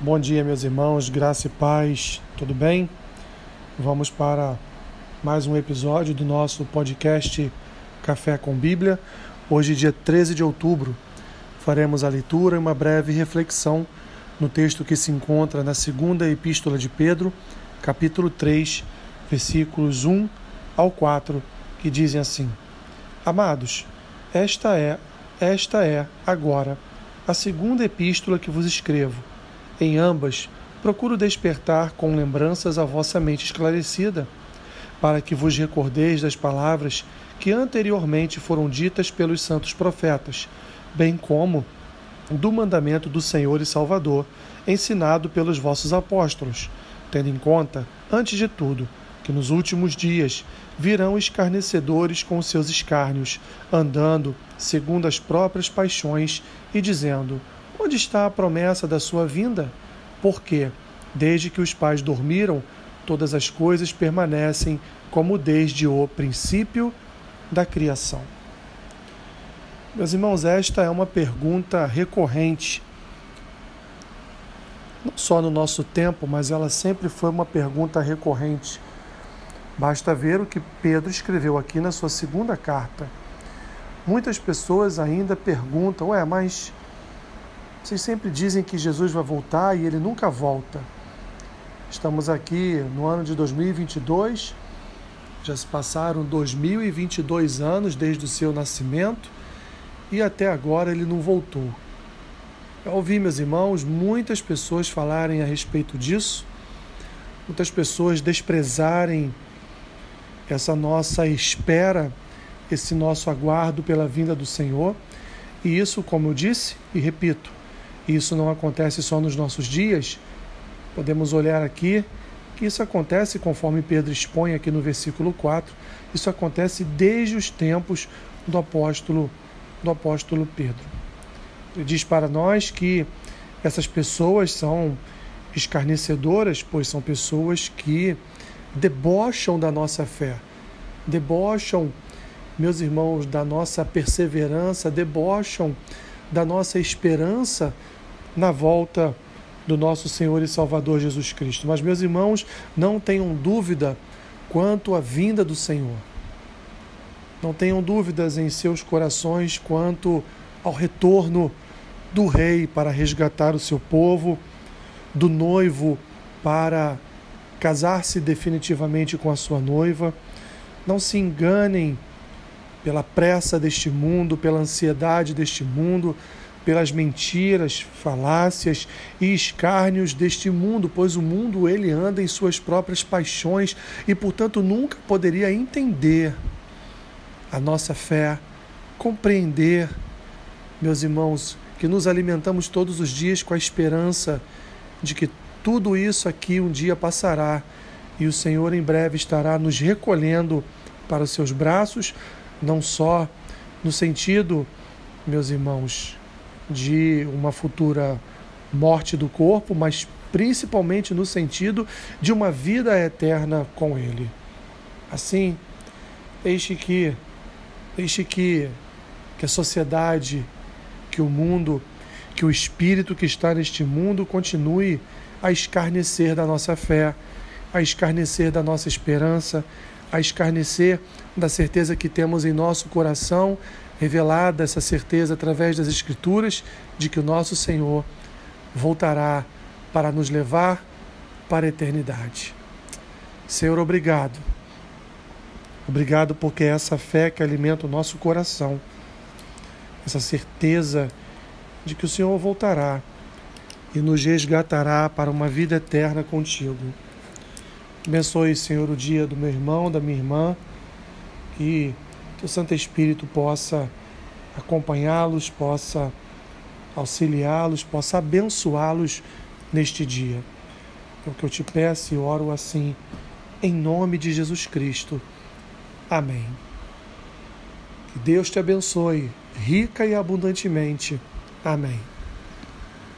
Bom dia, meus irmãos, graça e paz, tudo bem? Vamos para mais um episódio do nosso podcast Café com Bíblia. Hoje, dia 13 de outubro, faremos a leitura e uma breve reflexão no texto que se encontra na segunda epístola de Pedro, capítulo 3, versículos 1 ao 4, que dizem assim: Amados, esta é, esta é agora a segunda epístola que vos escrevo em ambas, procuro despertar com lembranças a vossa mente esclarecida, para que vos recordeis das palavras que anteriormente foram ditas pelos santos profetas, bem como do mandamento do Senhor e Salvador, ensinado pelos vossos apóstolos, tendo em conta, antes de tudo, que nos últimos dias virão escarnecedores com seus escárnios, andando segundo as próprias paixões e dizendo: Onde está a promessa da sua vinda? Porque, desde que os pais dormiram, todas as coisas permanecem como desde o princípio da criação. Meus irmãos, esta é uma pergunta recorrente, não só no nosso tempo, mas ela sempre foi uma pergunta recorrente. Basta ver o que Pedro escreveu aqui na sua segunda carta. Muitas pessoas ainda perguntam: ué, mas vocês sempre dizem que Jesus vai voltar e ele nunca volta. Estamos aqui no ano de 2022, já se passaram 2022 anos desde o seu nascimento e até agora ele não voltou. Eu ouvi, meus irmãos, muitas pessoas falarem a respeito disso, muitas pessoas desprezarem essa nossa espera, esse nosso aguardo pela vinda do Senhor. E isso, como eu disse e repito, isso não acontece só nos nossos dias, podemos olhar aqui que isso acontece, conforme Pedro expõe aqui no versículo 4, isso acontece desde os tempos do apóstolo, do apóstolo Pedro. Ele diz para nós que essas pessoas são escarnecedoras, pois são pessoas que debocham da nossa fé, debocham, meus irmãos, da nossa perseverança, debocham da nossa esperança na volta do nosso Senhor e Salvador Jesus Cristo. Mas, meus irmãos, não tenham dúvida quanto à vinda do Senhor. Não tenham dúvidas em seus corações quanto ao retorno do Rei para resgatar o seu povo, do noivo para casar-se definitivamente com a sua noiva. Não se enganem pela pressa deste mundo, pela ansiedade deste mundo, pelas mentiras, falácias e escárnios deste mundo, pois o mundo ele anda em suas próprias paixões e, portanto, nunca poderia entender a nossa fé, compreender, meus irmãos, que nos alimentamos todos os dias com a esperança de que tudo isso aqui um dia passará e o Senhor em breve estará nos recolhendo para os seus braços, não só no sentido, meus irmãos, de uma futura morte do corpo, mas principalmente no sentido de uma vida eterna com Ele. Assim, deixe que, deixe que, que a sociedade, que o mundo, que o espírito que está neste mundo continue a escarnecer da nossa fé, a escarnecer da nossa esperança, a escarnecer da certeza que temos em nosso coração revelada essa certeza através das Escrituras de que o nosso Senhor voltará para nos levar para a eternidade. Senhor, obrigado. Obrigado porque é essa fé que alimenta o nosso coração, essa certeza de que o Senhor voltará e nos resgatará para uma vida eterna contigo. Abençoe, Senhor, o dia do meu irmão, da minha irmã, que o Santo Espírito possa acompanhá-los, possa auxiliá-los, possa abençoá-los neste dia. É o que eu te peço e oro assim, em nome de Jesus Cristo. Amém. Que Deus te abençoe, rica e abundantemente. Amém.